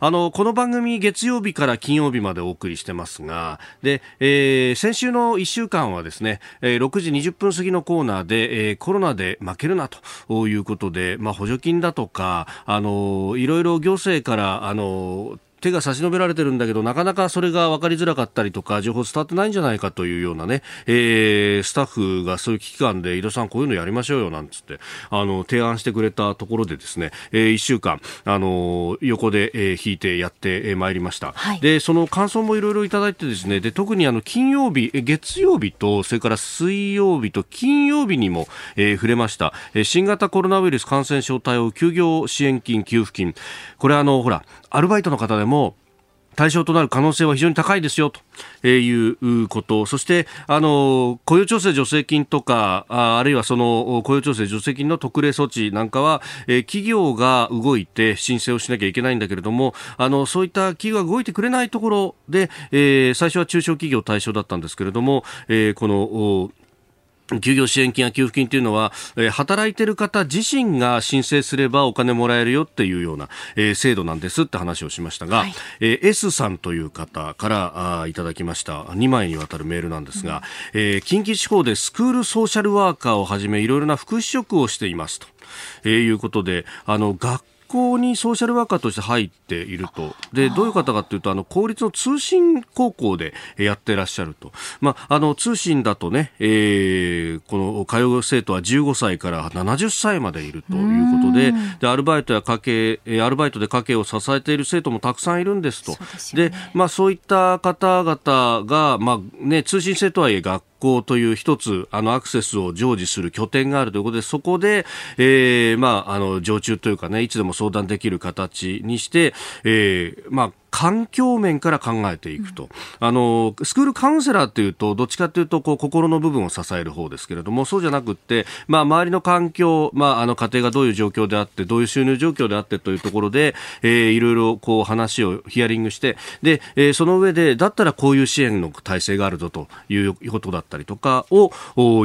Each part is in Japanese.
あのこの番組月曜日から金曜日までお送りしてますがで、えー、先週の1週間はですね、えー、6時20分過ぎのコーナーで、えー、コロナで負けるなということで、まあ、補助金だとかあのいろいろ行政からあの手が差し伸べられてるんだけど、なかなかそれが分かりづらかったりとか、情報伝わってないんじゃないかというようなね、えー、スタッフがそういう危機感で、井戸さんこういうのやりましょうよ、なんつって、あの、提案してくれたところでですね、えー、1週間、あの、横で、えー、引いてやってまいりました。はい、で、その感想もいろいろいただいてですね、で、特にあの、金曜日、月曜日と、それから水曜日と金曜日にも、えー、触れました。えー、新型コロナウイルス感染症対応休業支援金、給付金。これあの、ほら、アルバイトの方でも対象となる可能性は非常に高いですよということ、そしてあの雇用調整助成金とかあるいはその雇用調整助成金の特例措置なんかは、え企業が動いて申請をしなきゃいけないんだけれどもあのそういった企業が動いてくれないところで、え、最初は中小企業対象だったんですけれども、え、この休業支援金や給付金というのは、えー、働いている方自身が申請すればお金もらえるよっていうような、えー、制度なんですって話をしましたが、はい、えー、S さんという方からあいただきました。2枚にわたるメールなんですが、うん、えー、近畿地方でスクールソーシャルワーカーをはじめいろいろな福祉職をしていますと、えー、いうことであの学校にソーシャルワーカーとして入っていると。で、どういう方かというと、あの、公立の通信高校でやってらっしゃると。まあ、あの、通信だとね、えー、この通う生徒は15歳から70歳までいるということで、で、アルバイトや家計、アルバイトで家計を支えている生徒もたくさんいるんですと。で、ね、まあ、そういった方々が、まあ、ね、通信制とはいえ学校という一つあのアクセスを常時する拠点があるということでそこで、えー、まああの常駐というかねいつでも相談できる形にして、えー、まあ環境面から考えていくと、うん、あのスクールカウンセラーというとどっちかというとこう心の部分を支える方ですけれどもそうじゃなくて、まあ、周りの環境、まあ、あの家庭がどういう状況であってどういう収入状況であってというところで、えー、いろいろこう話をヒアリングしてで、えー、その上でだったらこういう支援の体制があるぞということだったりとかを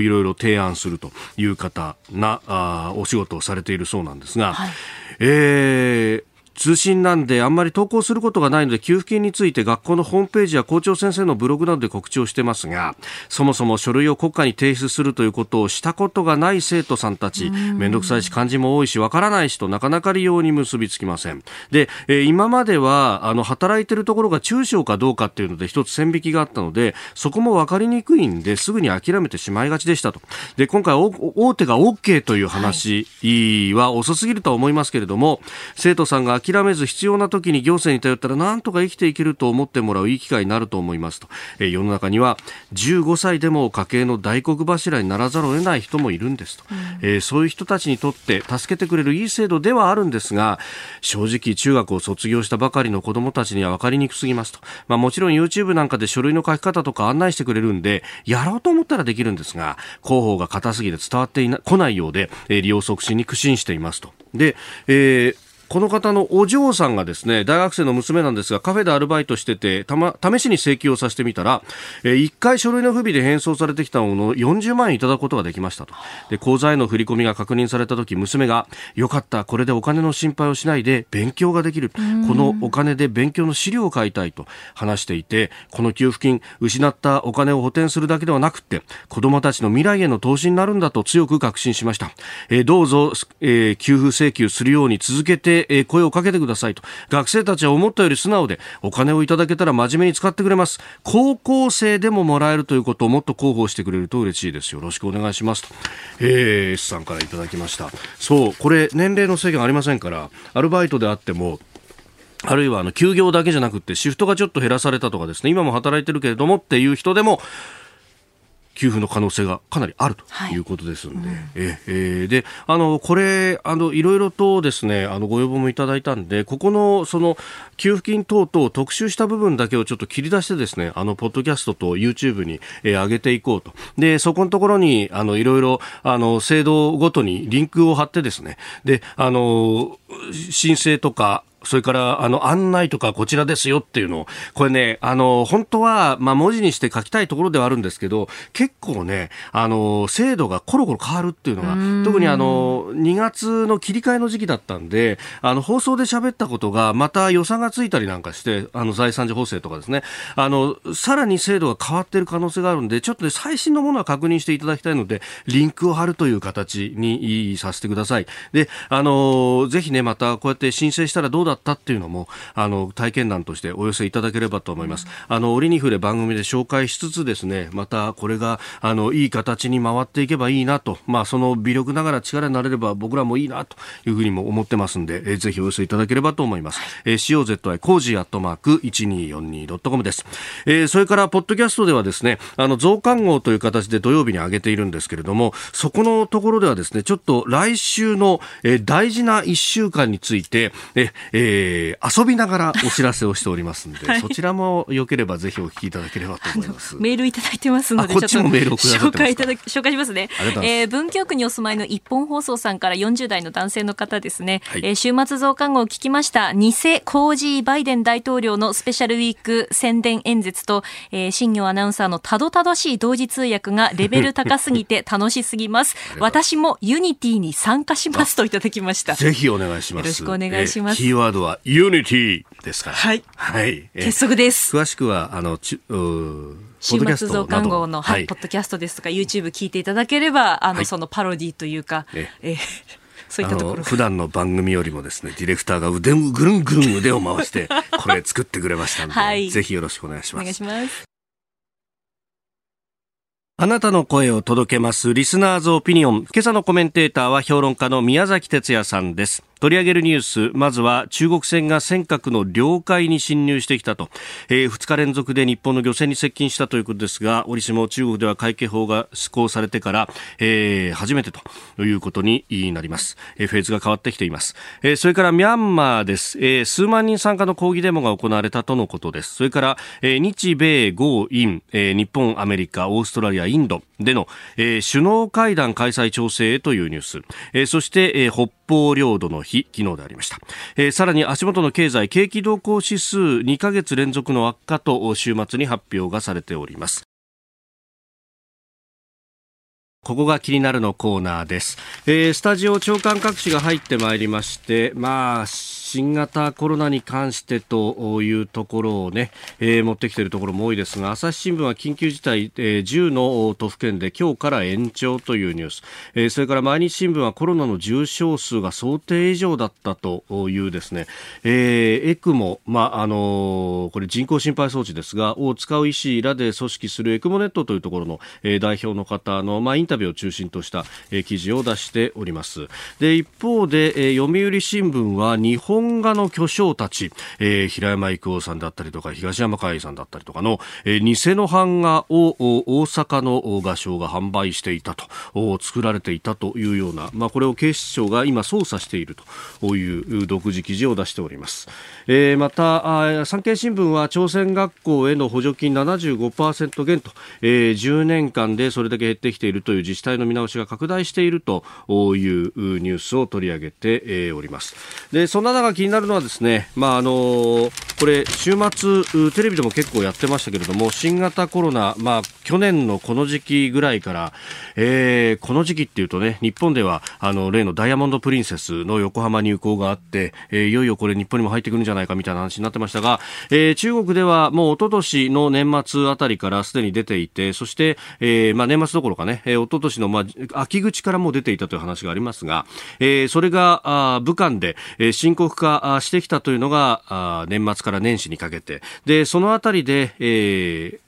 いろいろ提案するという方なあお仕事をされているそうなんですが、はい、えー通信なんであんまり投稿することがないので給付金について学校のホームページや校長先生のブログなどで告知をしてますがそもそも書類を国家に提出するということをしたことがない生徒さんたち。面倒くさいし漢字も多いしわからないしとなかなか利用に結びつきません。で、えー、今まではあの働いてるところが中小かどうかっていうので一つ線引きがあったのでそこも分かりにくいんですぐに諦めてしまいがちでしたと。で今回大手が OK という話は遅すぎるとは思いますけれども、生徒さんが諦めず必要な時に行政に頼ったらなんとか生きていけると思ってもらういい機会になると思いますと、えー、世の中には15歳でも家計の大黒柱にならざるを得ない人もいるんですと、うん、えー、そういう人たちにとって助けてくれるいい制度ではあるんですが正直中学を卒業したばかりの子どもたちには分かりにくすぎますと、まあ、もちろん YouTube なんかで書類の書き方とか案内してくれるんでやろうと思ったらできるんですが広報が硬すぎて伝わっていないようで、えー、利用促進に苦心していますと。で、えーこの方のお嬢さんがですね、大学生の娘なんですが、カフェでアルバイトしてて、たま、試しに請求をさせてみたら、えー、1回書類の不備で返送されてきたものを40万円いただくことができましたと。で、口座への振り込みが確認された時、娘が、よかった、これでお金の心配をしないで勉強ができる。このお金で勉強の資料を買いたいと話していて、この給付金、失ったお金を補填するだけではなくて、子供たちの未来への投資になるんだと強く確信しました。えー、どうぞ、えー、給付請求するように続けてえ声をかけてくださいと。学生たちは思ったより素直でお金をいただけたら真面目に使ってくれます。高校生でももらえるということをもっと広報してくれると嬉しいです。よろしくお願いしますと、えー、S さんからいただきました。そうこれ年齢の制限ありませんからアルバイトであってもあるいはあの休業だけじゃなくてシフトがちょっと減らされたとかですね今も働いてるけれどもっていう人でも給付の可能性がかなりあるとい。うことですので、はいうん、ええであのこれあのいろいろとですねあのご要望もいただいたんでここのその給付金等々特集した部分だけをちょっと切り出してですねあのポッドキャストと YouTube に、えー、上げていこうと。でそこのところにあのいろいろあの制度ごとにリンクを貼ってですね。であの申請とかそれからあの案内とかこちらですよっていうのを、これね、あの本当はまあ文字にして書きたいところではあるんですけど、結構ね、あの制度がコロコロ変わるっていうのが、特にあの2月の切り替えの時期だったんで、あの放送で喋ったことがまた予算がついたりなんかして、あの財産時補正とかですね、あのさらに制度が変わっている可能性があるんで、ちょっとね、最新のものは確認していただきたいので、リンクを貼るという形にさせてください。で、あのぜひね、またこうやって申請したらどうだだったっていうのもあの体験談としてお寄せいただければと思います。あの折に触れ番組で紹介しつつですねまたこれがあのいい形に回っていけばいいなとまあその微力ながら力になれれば僕らもいいなというふうにも思ってますんで、えー、ぜひお寄せいただければと思います。えー、COZY コージーアットマーク 1242.com です。えー、それからポッドキャストではですねあの増刊号という形で土曜日に上げているんですけれどもそこのところではですねちょっと来週の、えー、大事な1週間についてえええー、遊びながらお知らせをしておりますので、はい、そちらもよければぜひお聞きいただければと思います。メールいただいてますので、こっちもメールを紹介いただき紹介しますね。えー、文京区にお住まいの一本放送さんから40代の男性の方ですね。はい、えー、週末増刊号を聞きました。偽コージーバイデン大統領のスペシャルウィーク宣伝演説と、えー、新行アナウンサーのたどたどしい同時通訳がレベル高すぎて 楽しすぎます。私もユニティに参加しますといただきました。ぜひお願いします。よろしくお願いします。キーワードはユニティですから。はい。はい。鉄則です。詳しくは、あの、ちう週末増刊号の、はい、ポッドキャストですとか、YouTube 聞いていただければ、あの、はい、そのパロディというか、ええ そういったところ普段の番組よりもですねディレクターが腕ぐるんぐるん腕を回して これ作ってくれましたので、はい、ぜひよろしくお願いします。お願いしますあなたの声を届けますリスナーズオピニオン。今朝のコメンテーターは評論家の宮崎哲也さんです。取り上げるニュースまずは中国船が尖閣の領海に侵入してきたと、えー、2日連続で日本の漁船に接近したということですが折しも中国では海警法が施行されてから、えー、初めてということになります、えー、フェーズが変わってきています、えー、それからミャンマーです、えー、数万人参加の抗議デモが行われたとのことです。それから、えー、日米豪印、えー、日本アメリカオーストラリアインドでの、えー、首脳会談開催調整へというニュース、えー、そして、えー、北方領土の日昨日でありました、えー、さらに足元の経済景気動向指数2ヶ月連続の悪化と週末に発表がされております。ここが気になるのコーナーです、えー、スタジオ長官各紙が入ってまいりましてまあ新型コロナに関してというところをね、えー、持ってきているところも多いですが朝日新聞は緊急事態、えー、10の都府県で今日から延長というニュース、えー、それから毎日新聞はコロナの重症数が想定以上だったというですね、えー、エクモ、まああのー、これ人工心肺装置ですがを使う医師らで組織するエクモネットというところの、えー、代表の方の、まあ、インタビューを中心とした、えー、記事を出しております。で一方で、えー、読売新聞は日本本画の巨匠たち、えー、平山郁夫さんだったりとか東山海さんだったりとかの、えー、偽の版画を大阪の画商が販売していたと作られていたというような、まあ、これを警視庁が今捜査しているという独自記事を出しております、えー、また産経新聞は朝鮮学校への補助金75%減と、えー、10年間でそれだけ減ってきているという自治体の見直しが拡大しているというニュースを取り上げております。でそんな中気になるのはですね、まああのこれ週末テレビでも結構やってましたけれども新型コロナ、まあ、去年のこの時期ぐらいから、えー、この時期っていうとね日本ではあの例のダイヤモンド・プリンセスの横浜入港があって、えー、いよいよこれ日本にも入ってくるんじゃないかみたいな話になってましたが、えー、中国ではもう一昨年の年末あたりからすでに出ていてそして、えーまあ、年末どころかね、えー、一昨年のまあ秋口からも出ていたという話がありますが、えー、それがあ武漢で、えー、深刻化化してきたというのが年末から年始にかけて。でそのあたりで、えー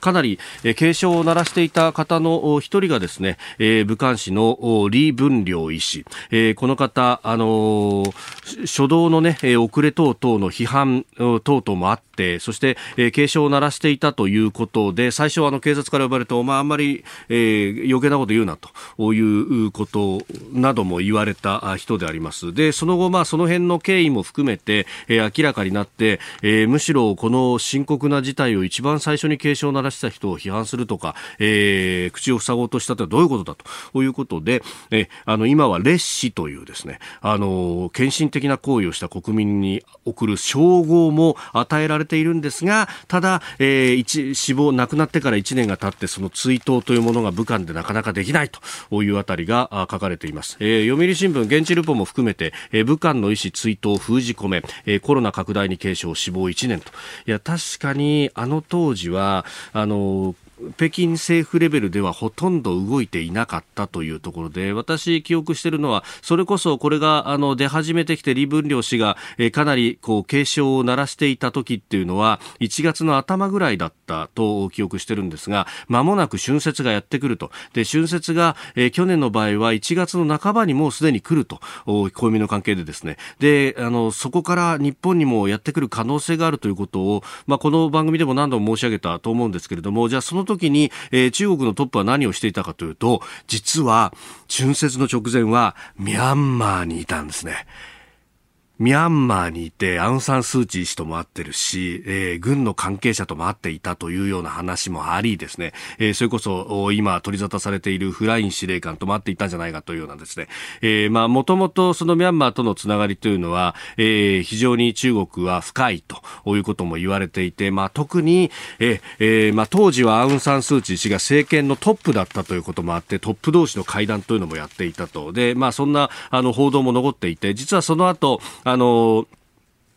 かなり、え、警鐘を鳴らしていた方の一人がですね、えー、武漢市の李文良医師、えー、この方、あのー、初動のね、遅れ等々の批判等々もあって、そして、えー、警鐘を鳴らしていたということで、最初はあの警察から呼ばれて、まあ、あんまり、えー、余計なこと言うなということなども言われた人であります。で、その後、まあ、その辺の経緯も含めて、えー、明らかになって、えー、むしろこの深刻な事態を一番最初に警鐘を鳴らした人を批判するとか、えー、口を塞ごうとしたとはどういうことだということで、えー、あの、今は烈士というですね、あの、献身的な行為をした国民に送る称号も与えられているんですが、ただ、えー、一死亡、亡くなってから1年が経って、その追悼というものが武漢でなかなかできないというあたりが書かれています。えー、読売新聞、現地ルポも含めて、えー、武漢の医師追悼封じ込め、えー、コロナ拡大に警鐘死亡1年と。いや、確かに、あの当時は、あの、北京政府レベルではほとんど動いていなかったというところで、私記憶しているのは、それこそこれがあの出始めてきて李文良氏が、えかなりこう警鐘を鳴らしていた時っていうのは、1月の頭ぐらいだったと記憶してるんですが、間もなく春節がやってくると。で、春節が、え去年の場合は1月の半ばにもうすでに来ると、暦の関係でですね。で、あの、そこから日本にもやってくる可能性があるということを、まあ、この番組でも何度も申し上げたと思うんですけれども、じゃあその時に、えー、中国のトップは何をしていたかというと、実は春節の直前はミャンマーにいたんですね。ミャンマーにいてアウン・サン・スー・チー氏とも会ってるし、えー、軍の関係者とも会っていたというような話もありですね、えー、それこそ今取り沙汰されているフライン司令官とも会っていたんじゃないかというようなですね、えー、まあもともとそのミャンマーとのつながりというのは、えー、非常に中国は深いということも言われていて、まあ特に、えー、まあ当時はアウン・サン・スー・チー氏が政権のトップだったということもあって、トップ同士の会談というのもやっていたと。で、まあそんなあの報道も残っていて、実はその後、あの、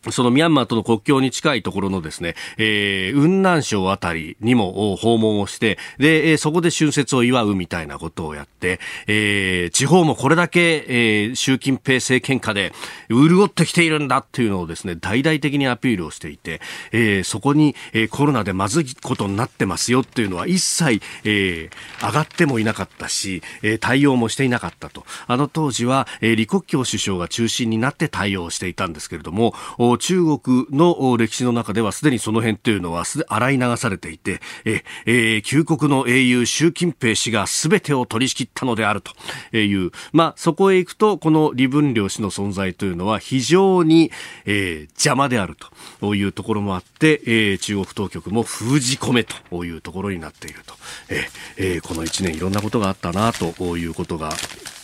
そのミャンマーとの国境に近いところのですね、えー、雲南省あたりにも訪問をして、で、えー、そこで春節を祝うみたいなことをやって、えー、地方もこれだけ、えー、習近平政権下で潤ってきているんだっていうのをですね、大々的にアピールをしていて、えー、そこに、えー、コロナでまずいことになってますよっていうのは一切、えー、上がってもいなかったし、えー、対応もしていなかったと。あの当時は、えー、李克強首相が中心になって対応していたんですけれども、中国の歴史の中ではすでにその辺というのは洗い流されていて、ええ、旧国の英雄習近平氏が全てを取り仕切ったのであるという、まあ、そこへ行くと、この李文良氏の存在というのは非常に、えー、邪魔であるというところもあって、えー、中国当局も封じ込めというところになっていると。ええー、この1年いろんなことがあったなということが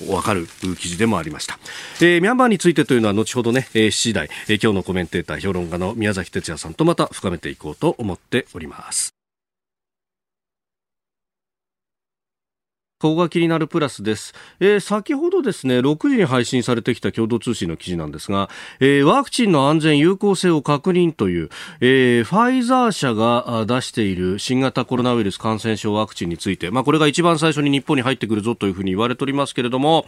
わかる記事でもありました。えー、ミャンマーについてというのは後ほどね、えー、7時台、えー、今日のコメメンテーター評論家の宮崎哲也さんとまた深めていこうと思っております。ここが気になるプラスです、えー、先ほどですね6時に配信されてきた共同通信の記事なんですが、えー、ワクチンの安全有効性を確認という、えー、ファイザー社が出している新型コロナウイルス感染症ワクチンについて、まあ、これが一番最初に日本に入ってくるぞというふうに言われておりますけれども、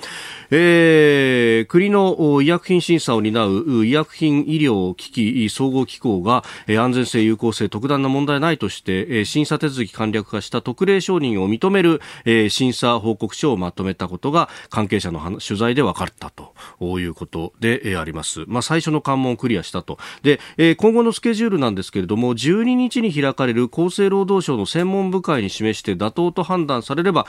え、国の医薬品審査を担う医薬品医療機器総合機構が、安全性有効性特段な問題ないとして、審査手続き簡略化した特例承認を認める、審査査報告書をまとめたことが関係者の取材で分かったということであります。まあ、最初の関門をクリアしたと。で、今後のスケジュールなんですけれども、12日に開かれる厚生労働省の専門部会に示して妥当と判断されれば、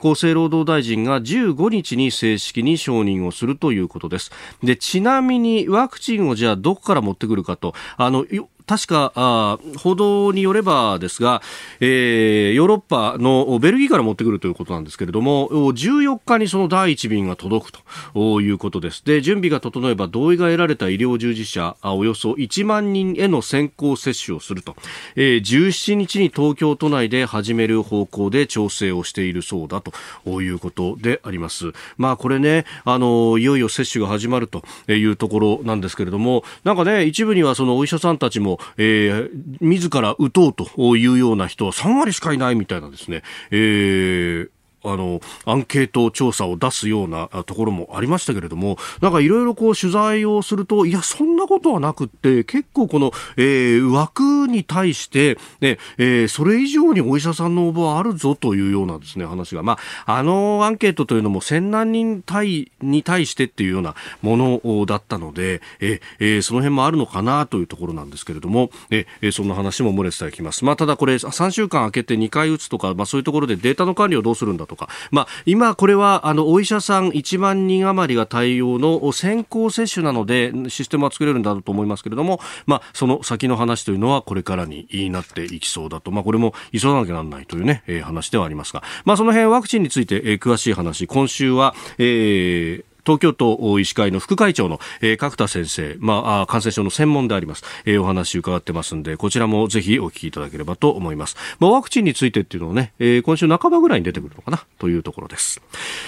厚生労働大臣が15日に正式に承認をするということです。で、ちなみにワクチンをじゃあどこから持ってくるかと、あの、確かあ報道によればですが、えー、ヨーロッパのベルギーから持ってくるということなんですけれども14日にその第1便が届くということです。で準備が整えば同意が得られた医療従事者およそ1万人への先行接種をすると、えー、17日に東京都内で始める方向で調整をしているそうだということであります。まあこれねあのいよいよ接種が始まるというところなんですけれどもなんかね一部にはそのお医者さんたちもえー、自ら打とうというような人は3割しかいないみたいなですね、えーあのアンケート調査を出すようなところもありましたけれどもなんかいろいろこう取材をするといやそんなことはなくって結構この、えー、枠に対して、ねえー、それ以上にお医者さんの応募はあるぞというようなですね話が、まあ、あのアンケートというのも1000何人対に対してっていうようなものだったので、えー、その辺もあるのかなというところなんですけれども、えー、そんな話も漏れていきます。まあ、ただこれ3週間空けて2回打つとか、まあ、そういうところでデータの管理をどうするんだとか、まあ、今これはあのお医者さん1万人余りが対応の先行接種なのでシステムは作れるんだと思いますけれども、まあ、その先の話というのはこれからになっていきそうだと、まあ、これも急がなきゃならないというね、えー、話ではありますが、まあ、その辺ワクチンについて、えー、詳しい話、今週は、えー、東京都医師会の副会長の、え、角田先生、まあ、感染症の専門であります、え、お話伺ってますんで、こちらもぜひお聞きいただければと思います。まあ、ワクチンについてっていうのをね、え、今週半ばぐらいに出てくるのかなというところです。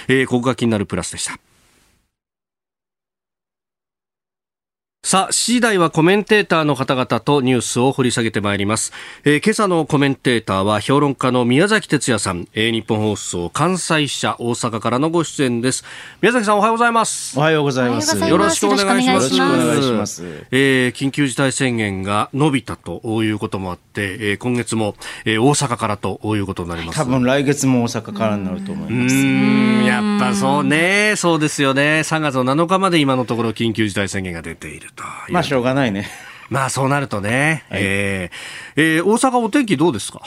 え、ここが気になるプラスでした。さあ、7時台はコメンテーターの方々とニュースを掘り下げてまいります。えー、今朝のコメンテーターは評論家の宮崎哲也さん、えー、日本放送関西支社大阪からのご出演です。宮崎さんおはようございます。おはようございます。よろしくお願いします。よろしくお願いします。えー、緊急事態宣言が伸びたということもあって、えー、今月も、えー、大阪からということになります。多分来月も大阪からになると思います。うん、やっぱそうね、そうですよね。3月の7日まで今のところ緊急事態宣言が出ていると。まあしょうがないね。まあそうなるとね、はい、えー、えー、大阪お天気どうですか？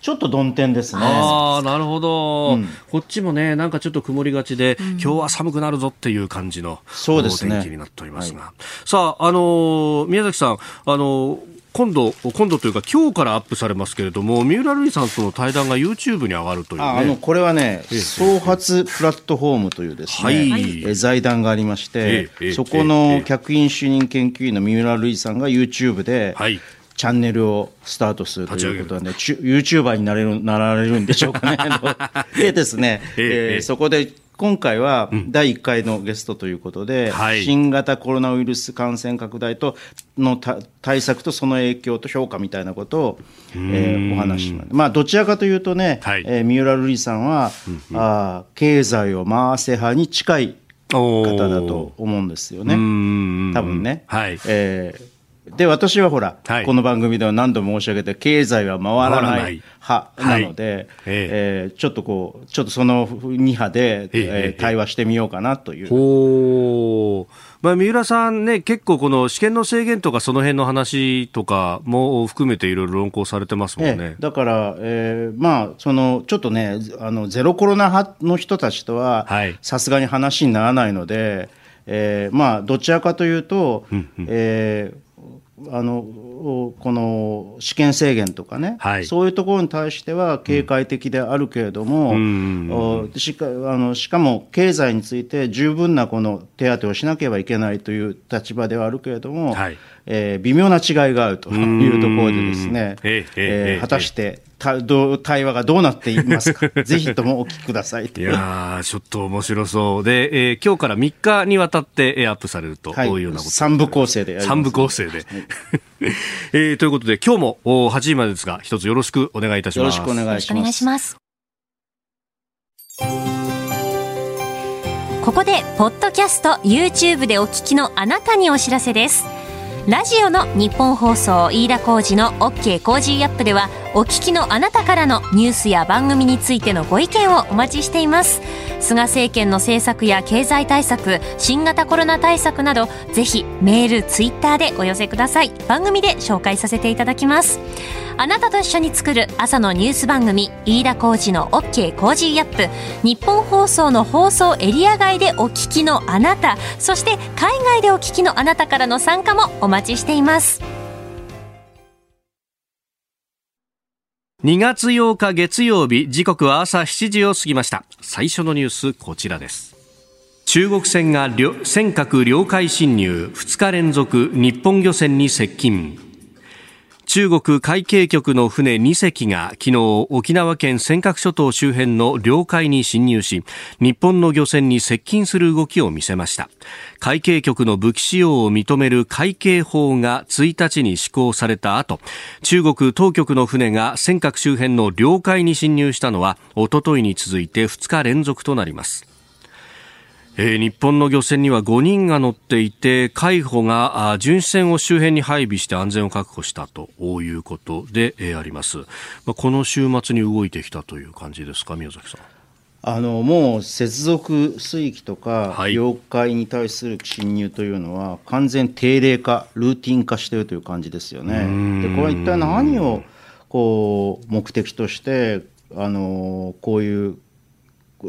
ちょっと曇天ですね。ああ、なるほど、うん、こっちもね、なんかちょっと曇りがちで、うん、今日は寒くなるぞっていう感じの、そうですね、お天気になっておりますが。はい、さあ、あのー、宮崎さん、あのー今度、今度というか、今日からアップされますけれども、三浦瑠麗さんとの対談が YouTube に上がるという、ね、あのこれはね、創発プラットフォームというですね、はい、え財団がありまして、そこの客員主任研究員の三浦瑠麗さんが YouTube で、はい。チャンネルをスタートするということはね、ユーチューバーになれるなられるんでしょうかね。でですね、えー、そこで今回は第1回のゲストということで、うんはい、新型コロナウイルス感染拡大との対策とその影響と評価みたいなことを、えー、お話します。まあ、どちらかというとね、はい、えー、三浦瑠麗さんは、うんうん、あ経済を回せ派に近い方だと思うんですよね。多分ね。はい、えーで、私はほら、はい、この番組では何度も申し上げて、経済は回らない派なので、はい、えー、ちょっとこう、ちょっとその2派で、えー、対話してみようかなという。ほまあ、三浦さんね、結構この試験の制限とかその辺の話とかも含めていろいろ論考されてますもんね。ええ、だから、えー、まあ、その、ちょっとね、あの、ゼロコロナ派の人たちとは、さすがに話にならないので、えー、まあ、どちらかというと、うんうん、えーあのこの試験制限とかね、はい、そういうところに対しては警戒的であるけれども、うん、しかあのしかも経済について十分なこの手当をしなければいけないという立場ではあるけれども、はい、えー、微妙な違いがあるというところでですね、ええー、果たしてたど対話がどうなっていますか。ぜひともお聞きください。いやちょっと面白そう。で、えー、今日から3日にわたってアップされるとい。うようなこと、3部構成で3部構成で、はい、えー、ということで今日も8時までですが一つよろしくお願いいたします。よろしくお願いします。ここでポッドキャスト YouTube でお聞きのあなたにお知らせですラジオの日本放送飯田浩二の OK コージーアップではお聞きのあなたからのニュースや番組についてのご意見をお待ちしています。菅政権の政策や経済対策新型コロナ対策などぜひメールツイッターでお寄せください。番組で紹介させていただきます。あなたと一緒に作る朝のニュース番組飯田浩二の OK コージーアップ。日本放送の放送エリア外でお聞きのあなたそして海外でお聞きのあなたからの参加もお待ち待ちしています。2月8日月曜日時刻は朝7時を過ぎました。最初のニュースこちらです。中国船が尖閣領海侵入。2日連続日本漁船に接近。中国海警局の船2隻が昨日沖縄県尖閣諸島周辺の領海に侵入し日本の漁船に接近する動きを見せました。海警局の武器使用を認める海警法が1日に施行された後中国当局の船が尖閣周辺の領海に侵入したのはおとといに続いて2日連続となります。えー、日本の漁船には5人が乗っていて海保が巡視船を周辺に配備して安全を確保したということで、えー、あります、まあ、この週末に動いてきたという感じですか宮崎さん。あのもう接続水域とか領海に対する侵入というのは完全定例化ルーティン化しているという感じですよね。でこれは一体何をこう目的としてあのこういう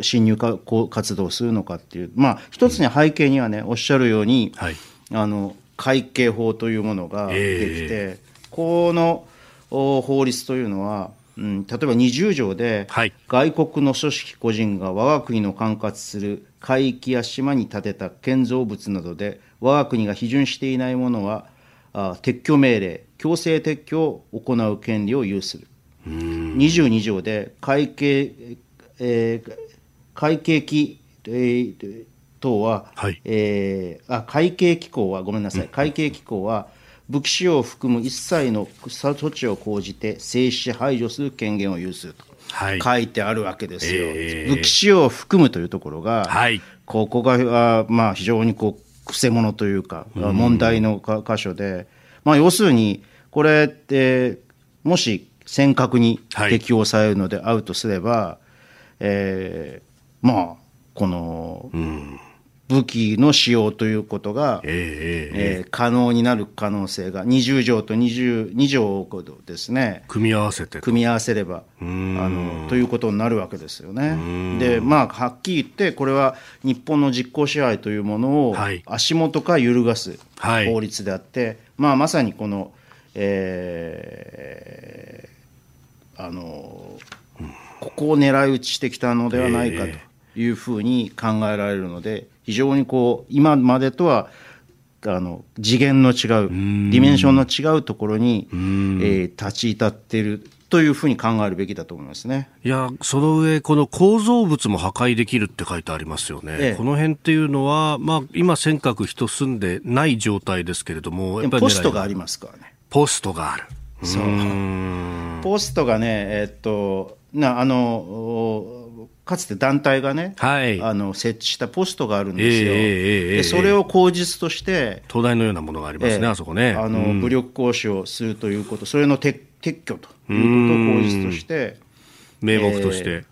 侵入か活動をするのかっていう、まあ、一つに背景にはね、おっしゃるように、はい、あの会計法というものができて、えー、この法律というのは、うん、例えば20条で、はい、外国の組織個人が我が国の管轄する海域や島に建てた建造物などで我が国が批准していないものはあ撤去命令強制撤去を行う権利を有する。22条で会計、えー、会計機、えー、等は、はい、えー、あ会計機構はごめんなさい、会計機構は武器使用を含む一切の措置を講じて制止し排除する権限を有すると、はい、書いてあるわけですよ、えー、武器使用を含むというところが、はい、ここがまあ非常にこうくせ者というか、問題の箇所で、まあ、要するに、これって、もし尖閣に適用されるのであるとすれば、はい、えまあ、この、武器の使用ということが、えー、えー、可能になる可能性が、20条と22条をですね、組み合わせて。組み合わせれば、あのということになるわけですよね。で、まあ、はっきり言って、これは日本の実効支配というものを足元から揺るがす法律であって、はい、まあ、まさにこの、えー、あの、ここを狙い撃ちしてきたのではないかというふうに考えられるので、非常にこう今までとはあの次元の違う、ディメンションの違うところに、えー、立ち至っているというふうに考えるべきだと思いますね。いや、その上、この構造物も破壊できるって書いてありますよね、ええ、この辺っていうのは、まあ、今、尖閣、人住んでない状態ですけれども、やっぱりポストがありますからね。ポストがある。そう。ポストがね、えっと、なあのかつて団体がね、はい、あの設置したポストがあるんですよ、えー、でそれを口実として、東大のようなものがありますね、えー、あそこね。あの、うん、武力行使をするということ、それの撤撤去ということを口実として、名目として。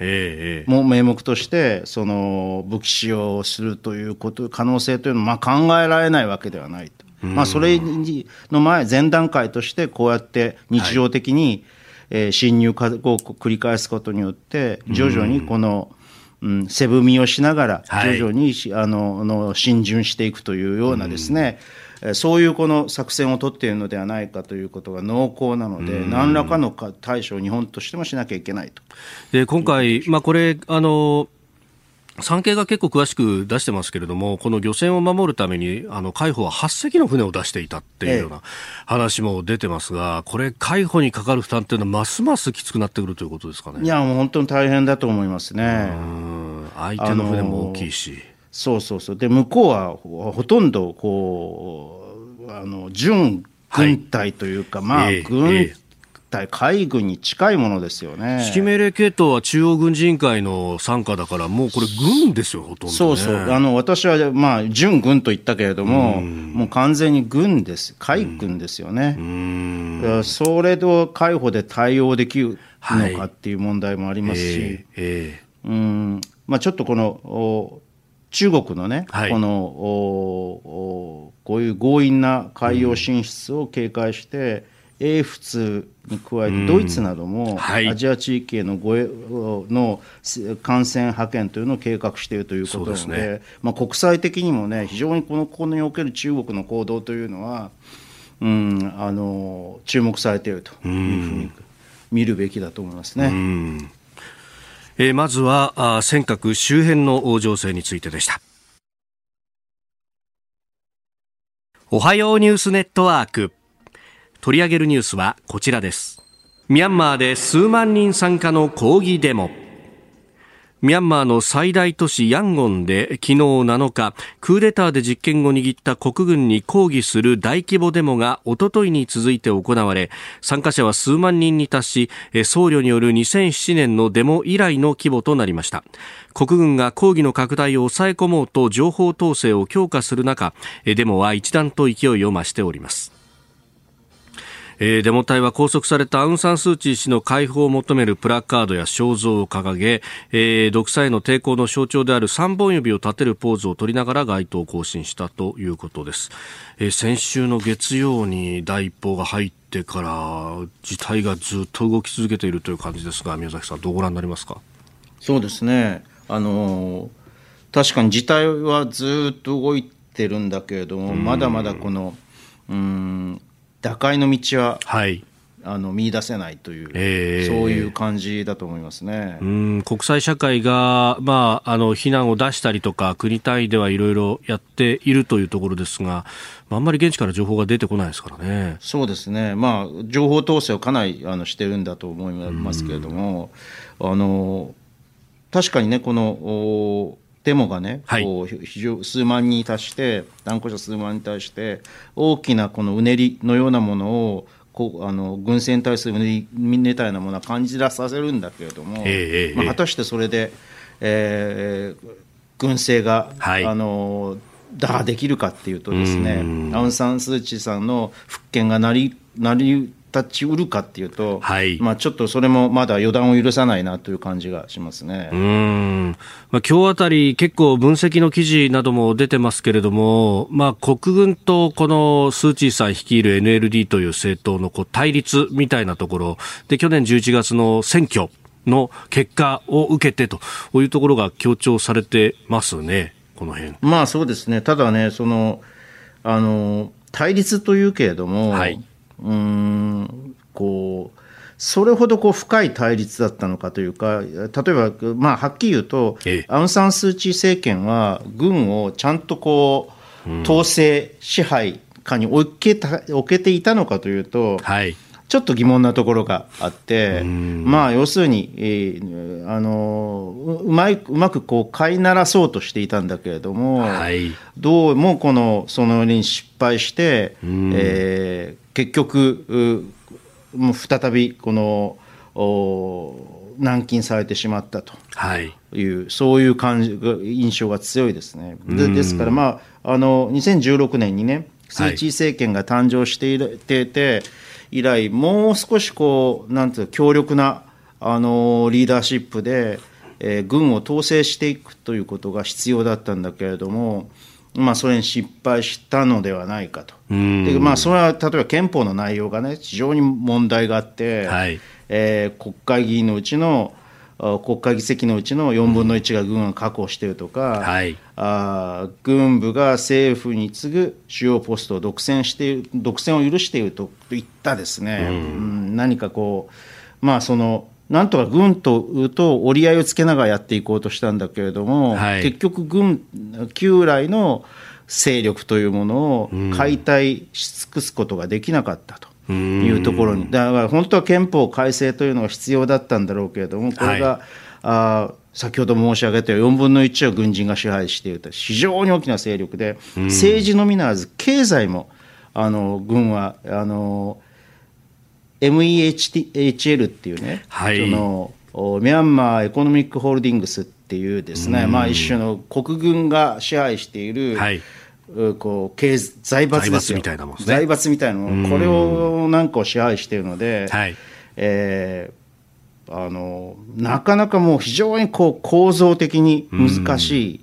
えー、も名目としてその武器使用をするということ可能性というのはまあ考えられないわけではないと、まあ、それの前前段階としてこうやって日常的に、はいえー、侵入を繰り返すことによって、徐々にこの、うん、背踏みをしながら、徐々に、はい、あのの進巡していくというようなですね、うん、そういうこの作戦を取っているのではないかということが濃厚なので、うん、何らかの対処を日本としてもしなきゃいけないと。で今回、まあ、これあの産経が結構詳しく出してますけれども、この漁船を守るために、あの、海保は8隻の船を出していたっていうような話も出てますが、これ、海保にかかる負担っていうのは、ますますきつくなってくるということですかね？いや、もう本当に大変だと思いますね。相手の船も大きいし。そうそうそう。で、向こうはほとんど、こう、あの、準軍隊というか、はい、まあ、軍、ええ体海軍に近いものですよね。指揮命令系統は中央軍事委員会の傘下だから、もうこれ、軍ですよ、ほとんど、ね、そうそう、あの私は、まあ、準軍と言ったけれども、もう完全に軍です、海軍ですよね。それと海保で対応できるのかっていう問題もありますし、はい。えーえー、うん。まあ、ちょっとこの中国のね、はい、このおこういう強引な海洋進出を警戒して、英仏に加えてドイツなどもアジア地域への護衛の艦船派遣というのを計画しているということなので、ね、まあ、国際的にもね非常にこのここにおける中国の行動というのは、うん、あの注目されているというふうに見るべきだと思いますね。えー、まずは尖閣周辺の情勢についてでした。おはようニュースネットワーク取り上げるニュースはこちらですミャンマーで数万人参加の抗議デモミャンマーの最大都市ヤンゴンで昨日7日、クーデターで実権を握った国軍に抗議する大規模デモがおとといに続いて行われ、参加者は数万人に達し、僧侶による2007年のデモ以来の規模となりました。国軍が抗議の拡大を抑え込もうと情報統制を強化する中、デモは一段と勢いを増しております。えー、デモ隊は拘束されたアウン・サン・スー・チー氏の解放を求めるプラカードや肖像を掲げ、えー、独裁への抵抗の象徴である3本指を立てるポーズを取りながら街頭を行進したということです、えー、先週の月曜に第一報が入ってから事態がずっと動き続けているという感じですが宮崎さんどうご覧になりますか？そうですね。あの確かに事態はずっと動いてるんだけれどもまだまだこのうん打開の道は、はい、あの見出せないという、えー、そういう感じだと思いますね。うん国際社会が、まあ、あの非難を出したりとか、国単位ではいろいろやっているというところですが、あんまり現地から情報が出てこないですからね。そうですね、まあ、情報統制をかなりあのしてるんだと思いますけれども、あの確かにね、このデモがね、はい、こう非常数万人に達して、断固者数万人に対して、大きなこのうねりのようなものを、こうあの軍政に対するうねりみたいなものは感じらさせるんだけれども、えー、まあ、果たしてそれで、えー、軍政が、はい、あの打破できるかっていうとですね、アウン・サン・スー・チーさんの復権がなりなり立ちうるかっていうと、はい、まあ、ちょっとそれもまだ予断を許さないなという感じがしますね。うん、まあ、今日あたり、結構分析の記事なども出てますけれども、まあ、国軍とこのスー・チーさん率いる NLD という政党のこう対立みたいなところで、去年11月の選挙の結果を受けてというところが強調されてますね、この辺。まあそうですね、ただね、そのあの対立というけれども、はいうんこうそれほどこう深い対立だったのかというか、例えば、まあ、はっきり言うと、アウン・サン・スー・チー政権は、軍をちゃんとこう統制、支配下に置けた置けていたのかというと、はい、ちょっと疑問なところがあって、まあ、要するに、えー、あのうまいうまくこう飼いならそうとしていたんだけれども、はい、どうもこのそのように失敗して、えー、結局、もう再びこの軟禁されてしまったと。い。う、はい、そういう感じ印象が強いですね。でですから、まあ、あの2016年にね、スー・チー政権が誕生していて、以来、もう少しこう、なんていう強力なあのリーダーシップで、えー、軍を統制していくということが必要だったんだけれども、まあ、それに失敗したのではないかと。でまあ、それは例えば憲法の内容がね、非常に問題があって、はい、えー、国会議員のうちの、国会議席のうちの4分の1が軍が確保しているとか、はい、あ軍部が政府に次ぐ主要ポストを独占している独占を許しているといったですね、うん、何かこう、まあ、そのなんとか軍とと折り合いをつけながらやっていこうとしたんだけれども、はい、結局軍、旧来の勢力というものを解体し尽くすことができなかったと。いうところに、だから本当は憲法改正というのが必要だったんだろうけれども、これが、はい、あ先ほど申し上げた4分の1を軍人が支配していると、非常に大きな勢力で、政治のみならず、経済もあの軍はあの MEHL っていうね、はい、そのミャンマーエコノミックホールディングスっていうですね、まあ、一種の国軍が支配している、はい、こう経財閥ですよ。財閥みたいなもん、ね、財閥みたいなものこれをなんかを支配しているので、はい。えー、あのなかなかもう非常にこう構造的に難しい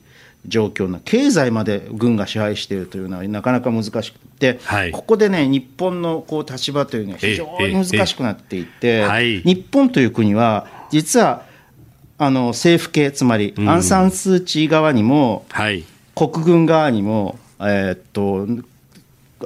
状況な経済まで軍が支配しているというのはなかなか難しくて、はい、ここでね日本のこう立場というのは非常に難しくなっていて、日本という国は実はあの政府系つまりアン・サン・スー・チー側にも、はい、国軍側にも、えー、っと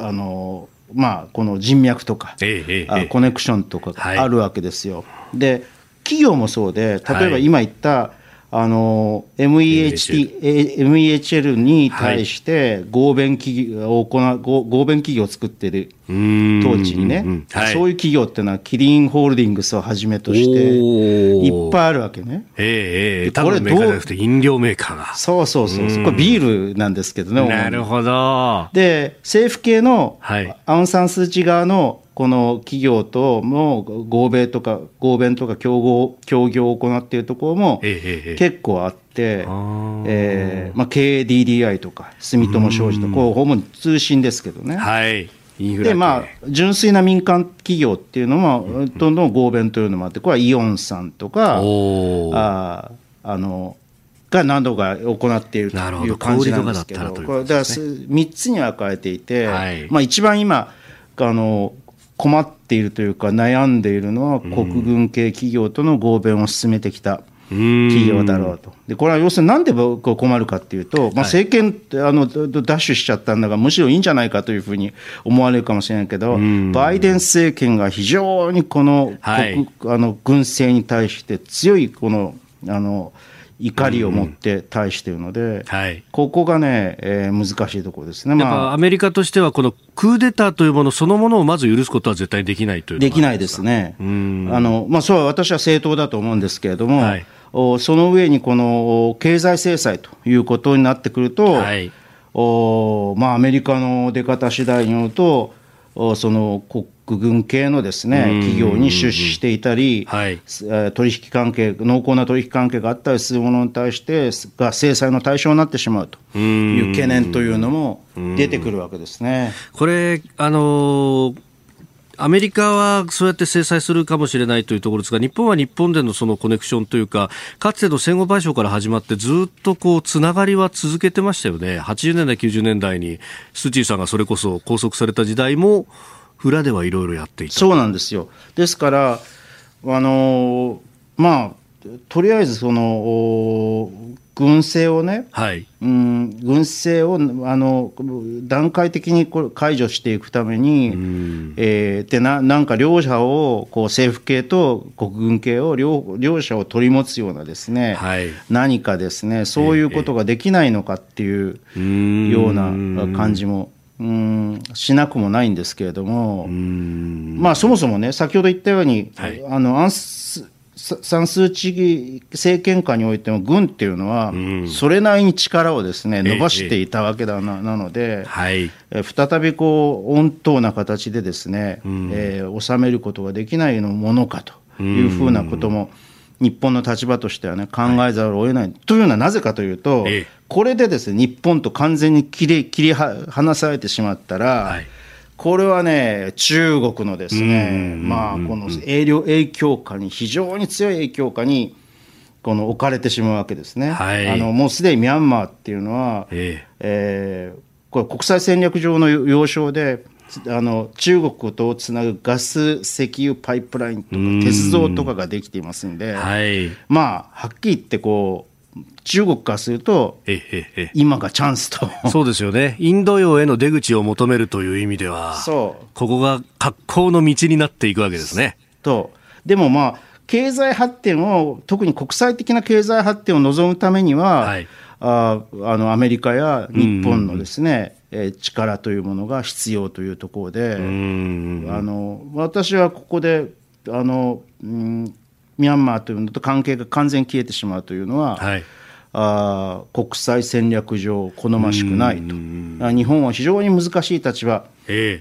あのまあ、この人脈とか、ええコネクションとかあるわけですよ。はい、で企業もそうで例えば今言った、はいあの MEHT MEHL に対して合弁企業を行う合弁企業を作ってる当地にね、はい、そういう企業っていうのは、キリンホールディングスをはじめとして、いっぱいあるわけね。ええー、これどう？飲料メーカーが。そうそうそう、これビールなんですけどね。なるほど。で、政府系のアウン・サン・スー・チー側のこの企業とも合弁とか、合弁とか競合、協業を行っているところも結構あって、えーまあ、KDDI とか、住友商事とか、主に通信ですけどね。はいでまあ、純粋な民間企業っていうのも、どんどん合弁というのもあって、これはイオンさんとか、ああのが何度か行っているという感じなんですけど、これだから3つに分かれていて、はい、まあ、一番今あの、困っているというか、悩んでいるのは、国軍系企業との合弁を進めてきた。企業だろうと。で、これは要するになんで困るかっていうと、まあ、政権ってあのダッシュしちゃったんだが、むしろいいんじゃないかというふうに思われるかもしれないけど、バイデン政権が非常にこの,、はい、あの軍政に対して強いこの、あの、怒りを持って対しているので、はい、ここがね、えー、難しいところですね、まあ、アメリカとしては、このクーデターというものそのものをまず許すことは絶対できないというできないですね、あのまあ、そう私は正当だと思うんですけれども、はい、その上にこの経済制裁ということになってくると、はい、おまあ、アメリカの出方次第によると、その国軍系のですね企業に出資していたり、はい、取引関係、濃厚な取引関係があったりするものに対してが制裁の対象になってしまうという懸念というのも出てくるわけですね。これあのーアメリカはそうやって制裁するかもしれないというところですが、日本は日本でのそのコネクションというか、かつての戦後賠償から始まって、ずっとこう、つながりは続けてましたよね。80年代、90年代に、スーチーさんがそれこそ拘束された時代も、裏ではいろいろやっていた。そうなんですよ。ですから、あのまあ、とりあえずその軍政をね、はい、うん、軍政をあの段階的にこれ解除していくために、うん、えー、でななんか両者をこう政府系と国軍系を両両者を取り持つようなですね、はい、何かですねそういうことができないのかっていうような感じも。うんしなくもないんですけれども、まあ、そもそもね、先ほど言ったように、はい、あのアンス算数地域政権下においても軍っていうのは、それなりに力をですね伸ばしていたわけだな,、なので、はい、再びこう温当な形でですね、うん、えー、収めることができないのものかというふうなことも、日本の立場としてはね、考えざるを得ない、というのはなぜかというと、これでですね、日本と完全に切り切り離されてしまったら、はいこれはね、中国のですね、まあ、この影響下に、非常に強い影響下に、この置かれてしまうわけですね。はい、あのもうすでにミャンマーっていうのは、えー、えー、これ国際戦略上の要衝で、あの中国とつなぐガス、石油パイプラインとか、鉄道とかができていますんで、はい、まあ、はっきり言ってこう、中国からすると、今がチャンスと。そうですよね。インド洋への出口を求めるという意味では、そう。ここが格好の道になっていくわけですね。と。でもまあ、経済発展を、特に国際的な経済発展を望むためには、はい、ああのアメリカや日本のですね、えー、力というものが必要というところで、あの私はここであの、うんミャンマーというのと関係が完全に消えてしまうというのは、はい、あ国際戦略上好ましくないと。日本は非常に難しい立場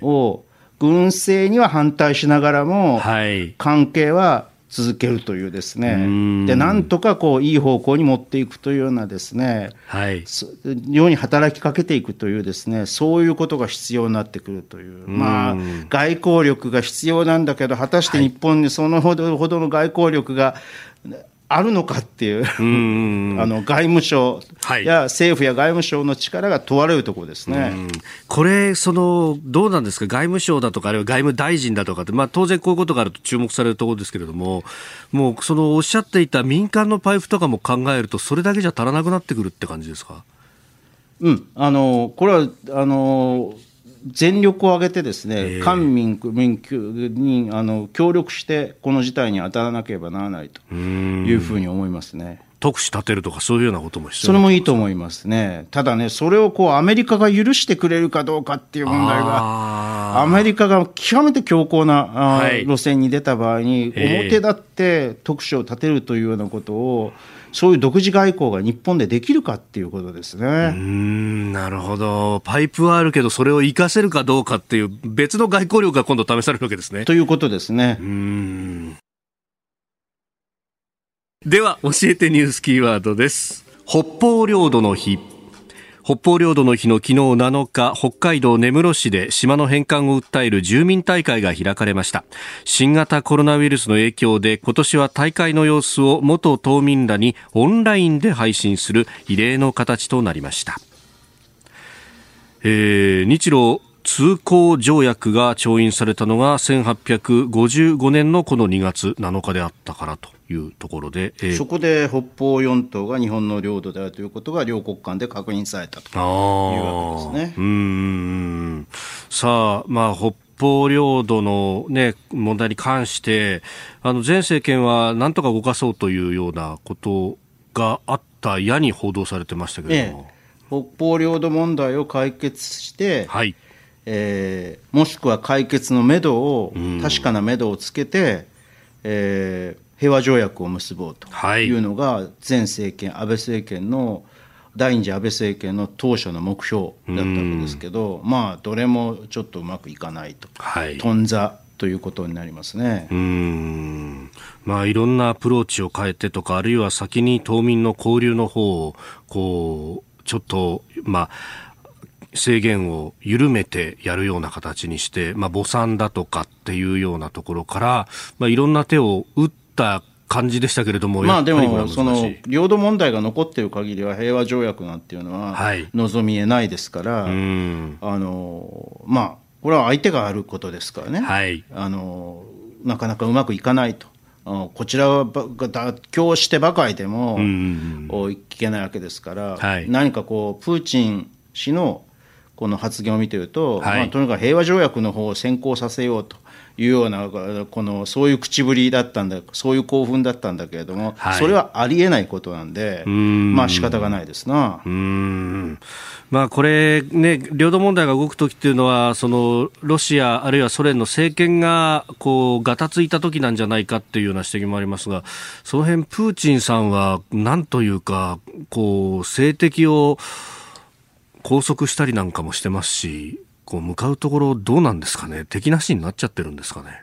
を、軍政には反対しながらも、関係は続けるというですね、でなんとかこういい方向に持っていくというようなですね、はい、ように働きかけていくというですね、そういうことが必要になってくるという、まあ、外交力が必要なんだけど、果たして日本にそのほどほどの外交力があるのかっていうあの外務省や政府や外務省の力が問われるところですね、これその、どうなんですか、外務省だとか、あるいは外務大臣だとかって、まあ、当然こういうことがあると注目されるところですけれども、もうそのおっしゃっていた民間のパイプとかも考えると、それだけじゃ足らなくなってくるって感じですか？うん、あのこれはあの全力を挙げてですね、官民民にあの協力してこの事態に当たらなければならないというふうに思いますね。特使立てるとか、そういうようなこともそれもいいと思いますね。ただね、それをこうアメリカが許してくれるかどうかっていう問題が、アメリカが極めて強硬な、はい、路線に出た場合に、表立って特使を立てるというようなことを、そういう独自外交が日本でできるかっていうことですね。うんなるほど。パイプはあるけど、それを活かせるかどうかっていう、別の外交力が今度試されるわけですね。ということですね。うんでは、教えてニュースキーワードです。北方領土の日。北方領土の日の昨日7日、北海道根室市で島の返還を訴える住民大会が開かれました。新型コロナウイルスの影響で今年は大会の様子を元島民らにオンラインで配信する異例の形となりました。えー、日露通行条約が調印されたのが1855年のこの2月7日であったからというところで、えー、そこで北方四島が日本の領土であるということが両国間で確認されたというわけですね。うんさあ、まあ、北方領土の、ね、問題に関してあの前政権はなんとか動かそうというようなことがあったやに報道されてましたけれども、ええ、北方領土問題を解決して、はい。えー、もしくは解決のめどを、確かなめどをつけて、えー、平和条約を結ぼうとい。うのが前政権、安倍政権の第二次安倍政権の当初の目標だったわけですけど、まあ、どれもちょっとうまくいかないと、はい、頓挫ということになりますね。うん。まあ、いろんなアプローチを変えてとか、あるいは先に島民の交流の方をこうちょっと、まあ、制限を緩めてやるような形にして、まあ、母産だとかっていうようなところから、まあ、いろんな手を打った感じでしたけれども、まあでも、その領土問題が残っている限りは、平和条約なんていうのは望みえないですから、はい、あのまあ、これは相手があることですからね、はい、あのなかなかうまくいかないと。こちらは妥協してばかりでも、いけないわけですから、はい、何かこう、プーチン氏のこの発言を見てると、はい、まあ、とにかく平和条約の方を先行させようというようなこのそういう口ぶりだったんだそういう興奮だったんだけれども、はい、それはありえないことなんでまあ仕方がないですな。うん。まあ、これ、ね、領土問題が動くときっていうのは、そのロシア、あるいはソ連の政権がこうがたついたときなんじゃないかっていうような指摘もありますが、その辺プーチンさんは、なんというか、こう政敵を拘束したりなんかもしてますし、こう向かうところ、どうなんですかね、敵なしになっちゃってるんですかね？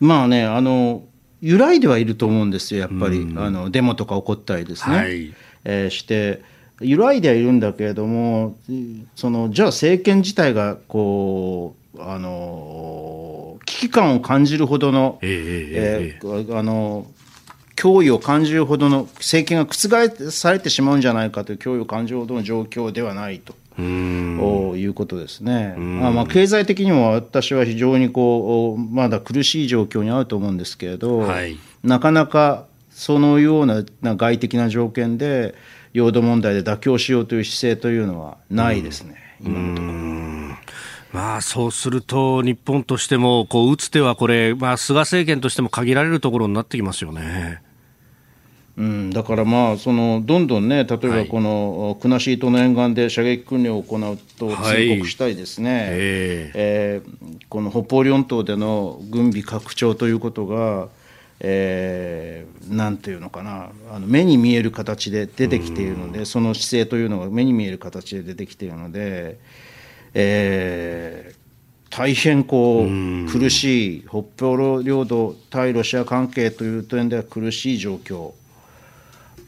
まあね、あの揺らいではいると思うんですよ、やっぱり、うん、あのデモとか起こったりですね、はい、えー、して、揺らいではいるんだけれども、そのじゃあ、政権自体がこう、あの危機感を感じるほどの、えー、えー、あの脅威を感じるほどの政権が覆されてしまうんじゃないかという脅威を感じるほどの状況ではないと。いうことですね、まあ、まあ経済的にも私は非常にこうまだ苦しい状況にあると思うんですけれど、はい、なかなかそのような外的な条件で領土問題で妥協しようという姿勢というのはないですね、今のところ。まあ、そうすると、日本としても、こう打つ手はこれ、まあ、菅政権としても限られるところになってきますよね。うん、だからまあそのどんどんね、例えばこの国後島の沿岸で射撃訓練を行うと通告したりですね、はい、え。ー、えー、この北方四島での軍備拡張ということが、えー、なんていうのかなあの目に見える形で出てきているので、その姿勢というのが目に見える形で出てきているので、えー、大変こう苦しい北方領土対ロシア関係という点では苦しい状況。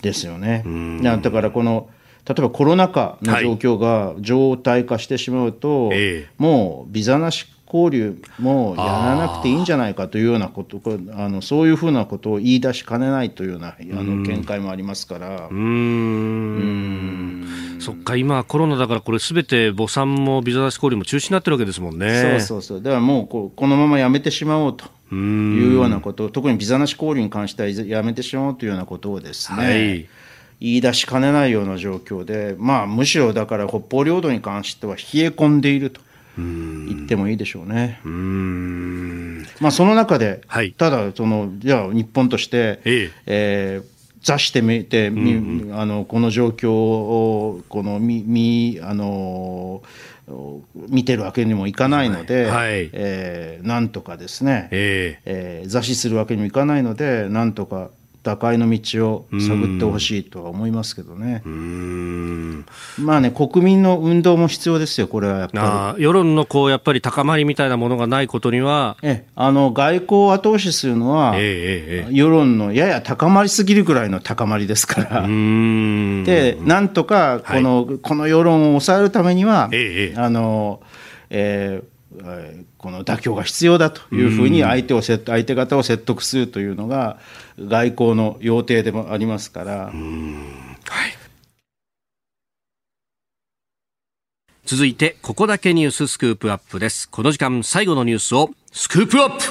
ですよね。だからこの例えばコロナ禍の状況が常態化してしまうと、はい、もうビザなし交流もやらなくていいんじゃないかというようなことあのそういうふうなことを言い出しかねないというようなあの見解もありますから。うん。そっか今コロナだからこれすべて母産もビザなし交流も中止になってるわけですもんね。そうそうそう。だからもうここのままやめてしまおうというようなこと特にビザなし交流に関してはやめてしまおうというようなことをですね、はい。言い出しかねないような状況で、まあ、むしろだから北方領土に関しては冷え込んでいると言ってもいいでしょうね。うまあ、その中で、はい、ただその、じゃあ日本として、ええ。えー、座してみて、うんうん、あのこの状況をこのみみあの見てるわけにもいかないので、はい、えー、なんとかですね、えー、えー、座視するわけにもいかないので、なんとか打開の道を探ってほしいとは思いますけどね。まあね、国民の運動も必要ですよ、これはやっぱり。世論のこうやっぱり高まりみたいなものがないことには。えあの外交を後押しするのは、ええ世論のやや高まりすぎるぐらいの高まりですから。で、なんとかこのはい、この世論を抑えるためには、えあのえーこの妥協が必要だというふうに相手を相手方を説得するというのが外交の要諦でもありますから。はい続いて、ここだけニューススクープアップです。この時間、最後のニュースをスクープアップ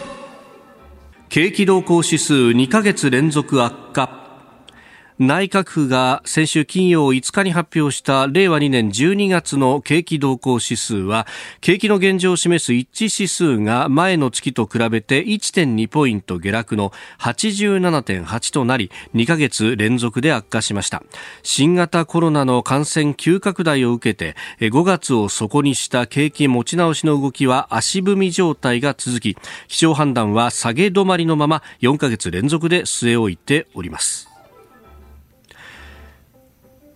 景気動向指数2ヶ月連続悪化。内閣府が先週金曜5日に発表した令和2年12月の景気動向指数は景気の現状を示す一致指数が前の月と比べて1.2ポイント下落の87.8となり2ヶ月連続で悪化しました。新型コロナの感染急拡大を受けて5月を底にした景気持ち直しの動きは足踏み状態が続き基調判断は下げ止まりのまま4ヶ月連続で据え置いております。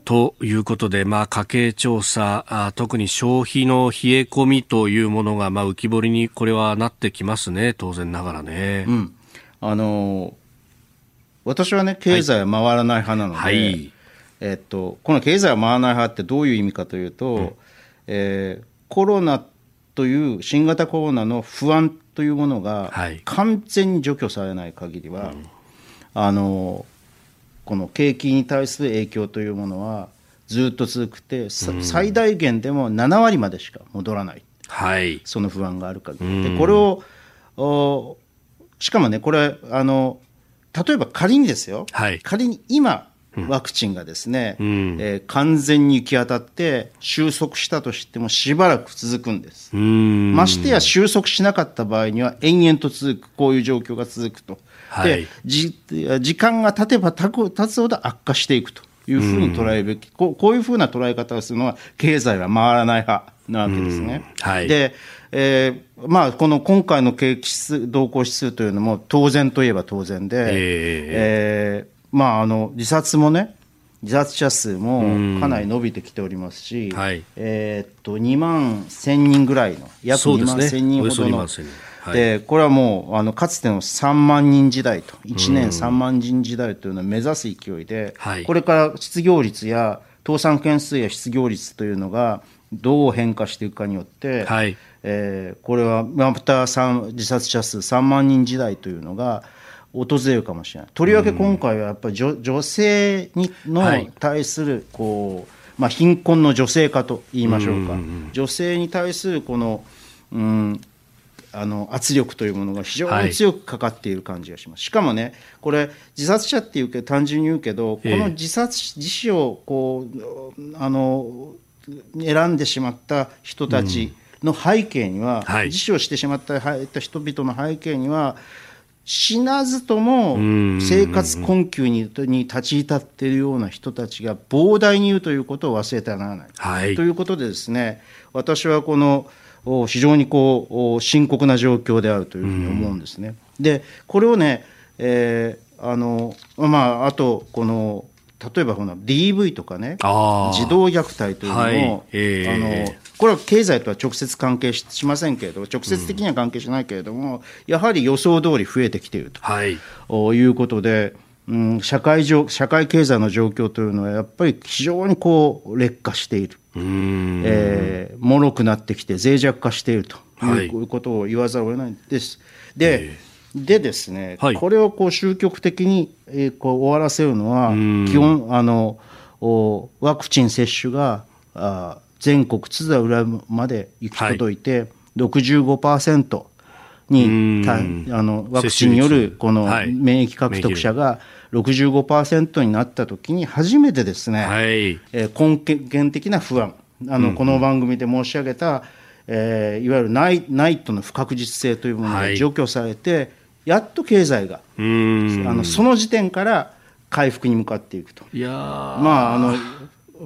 ということで、まあ、家計調査あ、特に消費の冷え込みというものが、まあ、浮き彫りにこれはなってきますね、当然ながらね。うん、あの私はね、経済は回らない派なので、はい、えっと、この経済は回らない派ってどういう意味かというと、うん、えー、コロナという新型コロナの不安というものが完全に除去されない限りは、あのこの景気に対する影響というものはずっと続くて、うん、最大限でも7割までしか戻らない、はい、その不安がある限り、でこれをおしかもねこれあの例えば仮にですよ、はい、仮に今ワクチンがですね、うん、えー、完全に行き当たって収束したとしてもしばらく続くんです。ましてや収束しなかった場合には延々と続く、こういう状況が続くと。はい、で時間が経てば経つほど悪化していくというふうに捉えるべき、うん、こうこういうふうな捉え方をするのは経済は回らない派なわけですね。うんはい、でえーまあ、この今回の景気動向指数というのも当然といえば当然で、えー、えー、まあ、あの自殺もね自殺者数もかなり伸びてきておりますし、はい、えー、っと2万1000人ぐらいの約2万1000人ほどの。でこれはもうあのかつての3万人時代と1年3万人時代というのを目指す勢いで、これから失業率や倒産件数や失業率というのがどう変化していくかによって、はい、えー、これはまた自殺者数3万人時代というのが訪れるかもしれない。とりわけ今回はやっぱり女女性にの対するこう、まあ、貧困の女性化と言いましょうか、女性に対するこの、うん、あの圧力というものが非常に強くかかっている感じがします。はい、しかもね、これ、自殺者っていうけ単純に言うけど、この自殺、自死をこうあの選んでしまった人たちの背景には、うんはい、自死をしてしまった人々の背景には、死なずとも生活困窮にに立ち至っているような人たちが膨大にいるということを忘れてはならない。はい、ということでですね、私はこの非常にこう深刻な状況であるというふうに思うんですね。でこれをね、えー、あのまああとこの例えばこの DV とかね児童虐待というのも、はい。えー、あのこれは経済とは直接関係しませんけれど直接的には関係しないけれども、うん、やはり予想通り増えてきていると、はい、いうことで。うん、社会上社会経済の状況というのはやっぱり非常にこう劣化している、えー、脆くなってきて脆弱化しているということを言わざるを得ないんです。で、えー、でですね、はい、これをこう終局的に、えー、こう終わらせるのは基本あのワクチン接種があ全国津々浦々まで行き届いて、はい、65%にあのワクチンによるこの免疫獲得者が65%になったときに初めてですね、はい、えー、根源的な不安。あの、この番組で申し上げた、えー、いわゆるナイナイトの不確実性というものが除去されて、はい、やっと経済があのその時点から回復に向かっていくと。いやまああの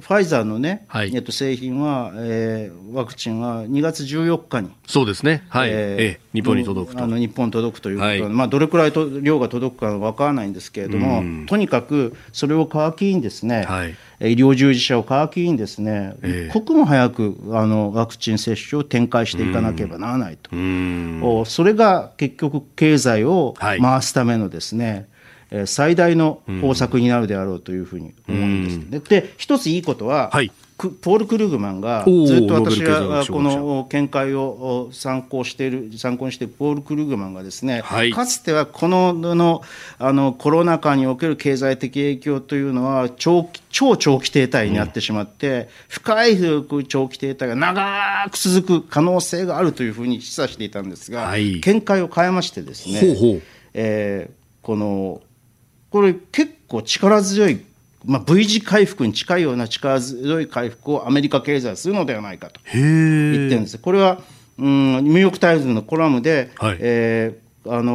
ファイザーのね、はい、えっと、製品は、えー、ワクチンは2月14日に、そうですね、はい。えー、日本に届くと。あの日本に届くということは、はい、まあ、どれくらいと量が届くか分からないんですけれども、とにかくそれを皮切りにですね、はい、医療従事者を皮切りにですね、えー、一刻も早くあのワクチン接種を展開していかなければならないと、それが結局、経済を回すためのですね、はい最大の方策になるであろうというふうに思うんです、うん、で一ついいことは、はい、ポール・クルグマンがずっと私がこの見解を参考している参考にしているポール・クルグマンがですね、はい、かつてはこののあのコロナ禍における経済的影響というのは長超長期停滞になってしまって、うん、深い長期停滞が長く続く可能性があるというふうに示唆していたんですが、はい、見解を変えましてですねほうほう、えー、このこれ結構力強い、まあ、V 字回復に近いような力強い回復をアメリカ経済はするのではないかと言ってるんです。これは、うん、ニューヨーク・タイムズのコラムで、はい、えー、あの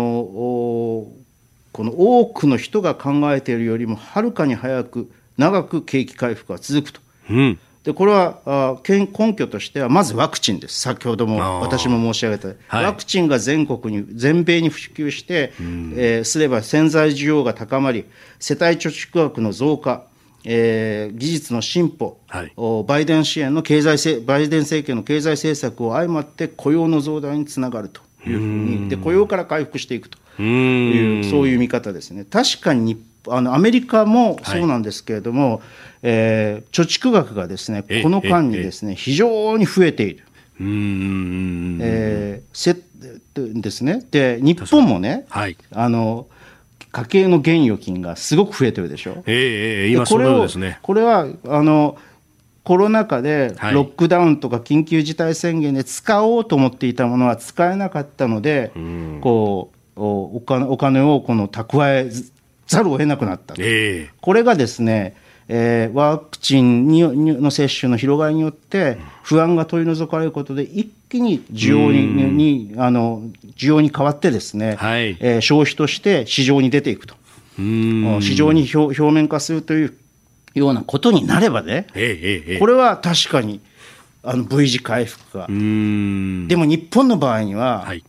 この多くの人が考えているよりもはるかに早く長く景気回復が続くと。うんでこれはあ根拠としては、まずワクチンです、先ほども私も申し上げた、はい、ワクチンが全国に、全米に普及して、えー、すれば潜在需要が高まり、世帯貯蓄額の増加、えー、技術の進歩、はい、バイデン支援の経済バイデン政権の経済政策を相まって雇用の増大につながるというふうに、で雇用から回復していくという、そういう見方ですね。確かにあのアメリカもそうなんですけれども、はい。えー、貯蓄額がですねこの間にですね非常に増えている。うん。えー、せですね。で日本もね、はい、あの家計の現預金がすごく増えてるでしょ。えー、今そのですね。これはあのコロナ禍でロックダウンとか緊急事態宣言で使おうと思っていたものは使えなかったので、こうお金お金をこの蓄えざるを得なくなった、えー、これがですねえー、ワクチンにの接種の広がりによって、不安が取り除かれることで、一気に需要ににあの需要に変わってですね、はい、えー、消費として市場に出ていくと、市場に表表面化するというようなことになればね、ええこれは確かにあの V 字回復が。でも日本の場合には、はい、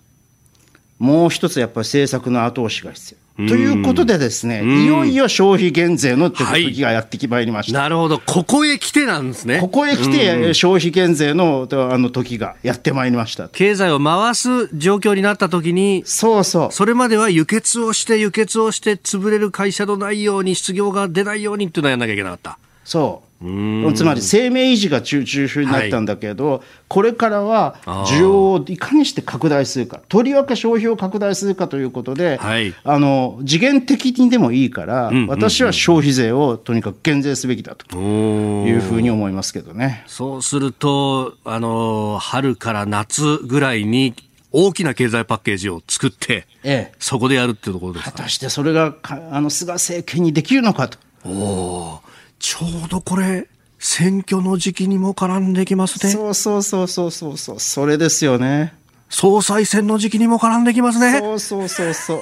もう一つやっぱり政策の後押しが必要。ということでですね、いよいよ消費減税の手続きがやってきまいりました、はい、なるほど、ここへ来てなんですね。ここへ来て、消費減税のあの時がやってまいりました。経済を回す状況になった時に、そうそう。それまでは輸血をして、輸血をして、潰れる会社のないように、失業が出ないようにっていうのをやらなきゃいけなかった。そう。つまり生命維持が中中になったんだけど、はい、これからは需要をいかにして拡大するか、とりわけ消費を拡大するかということで、はい、あの次元的にでもいいから、私は消費税をとにかく減税すべきだというふうに思いますけどね。そうすると、あの春から夏ぐらいに大きな経済パッケージを作って、ええ、そこでやるっていうところです果たしてそれがあの菅政権にできるのかと。おちょうどこれ、選挙の時期にも絡んできますね。そうそうそうそうそうそう、それですよね。総裁選の時期にも絡んできますね。そうそうそうそう。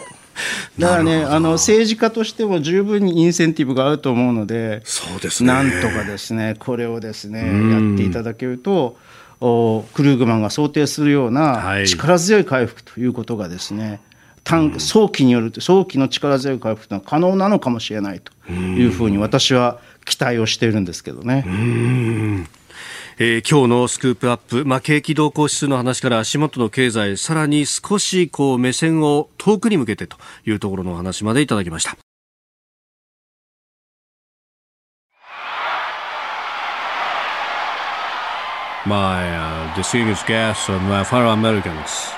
だからね、あの政治家としても十分にインセンティブがあると思うので、そうですね。なんとかですね、これをですね、やっていただけると、おクルーグマンが想定するような力強い回復ということがですね、短早期による早期の力強い回復というのは可能なのかもしれないというふうに私は期待をしているんですけどね。えー、今日のスクープアップ、まあ、景気動向指数の話から足元の経済、さらに少しこう目線を遠くに向けてというところの話までいただきました。My uh, distinguished guests and my fellow Americans,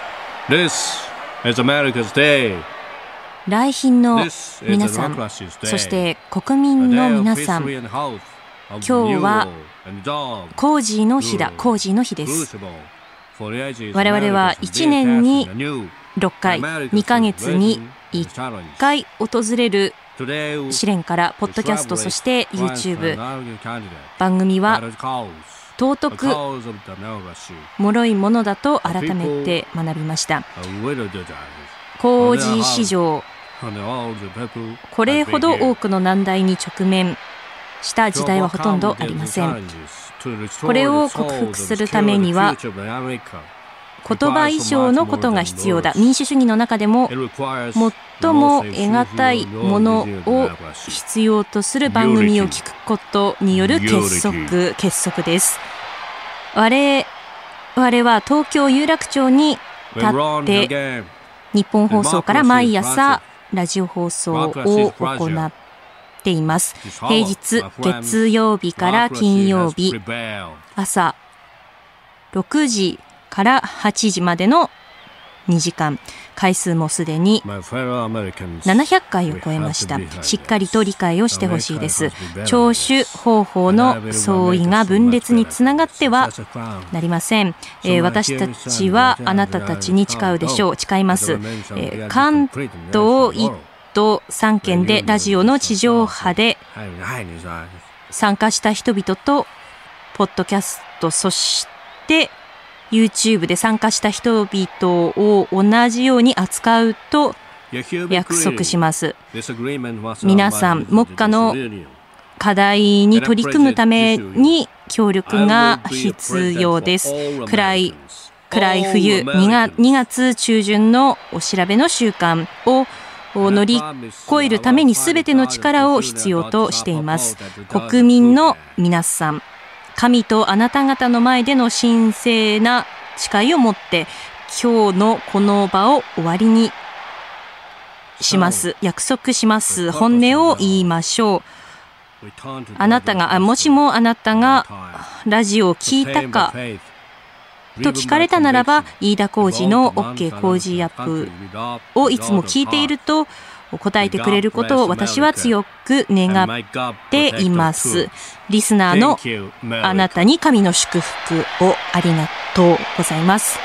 this is America's Day. 来賓の皆さん、そして国民の皆さん、今日はコージーの日だ、コージーの日です。我々は1年に6回、2ヶ月に1回訪れる試練からポッドキャストそして YouTube 番組は尊く脆いものだと改めて学びました。工事市場これほど多くの難題に直面。した時代はほとんどありません。これを克服するためには言葉以上のことが必要だ。民主主義の中でも最も得難いものを必要とする番組を聞くことによる結束結束です。我々は東京有楽町に立って日本放送から毎朝ラジオ放送を行っています。平日月曜日から金曜日。朝6時から8時までの2時間回数もすでに700回を超えました。しっかりと理解をしてほしいです。聴取方法の相違が分裂につながってはなりません、えー、私たちはあなたたちに誓うでしょう。誓います、えー、関東1都3県でラジオの地上波で参加した人々とポッドキャストそして YouTube で参加した人々を同じように扱うと約束します。皆さん、目下の課題に取り組むために協力が必要です。暗い暗い冬2月 ,2 月中旬のお調べの習慣を乗り越えるために全ての力を必要としています。国民の皆さん、神とあなた方の前での神聖な誓いを持って今日のこの場を終わりにします。約束します。本音を言いましょう。あなたがもしもあなたがラジオを聞いたかと聞かれたならば飯田浩二の OK 工事アップをいつも聞いていると答えてくれることを私は強く願っています。リスナーのあなたに神の祝福をありがとうございます。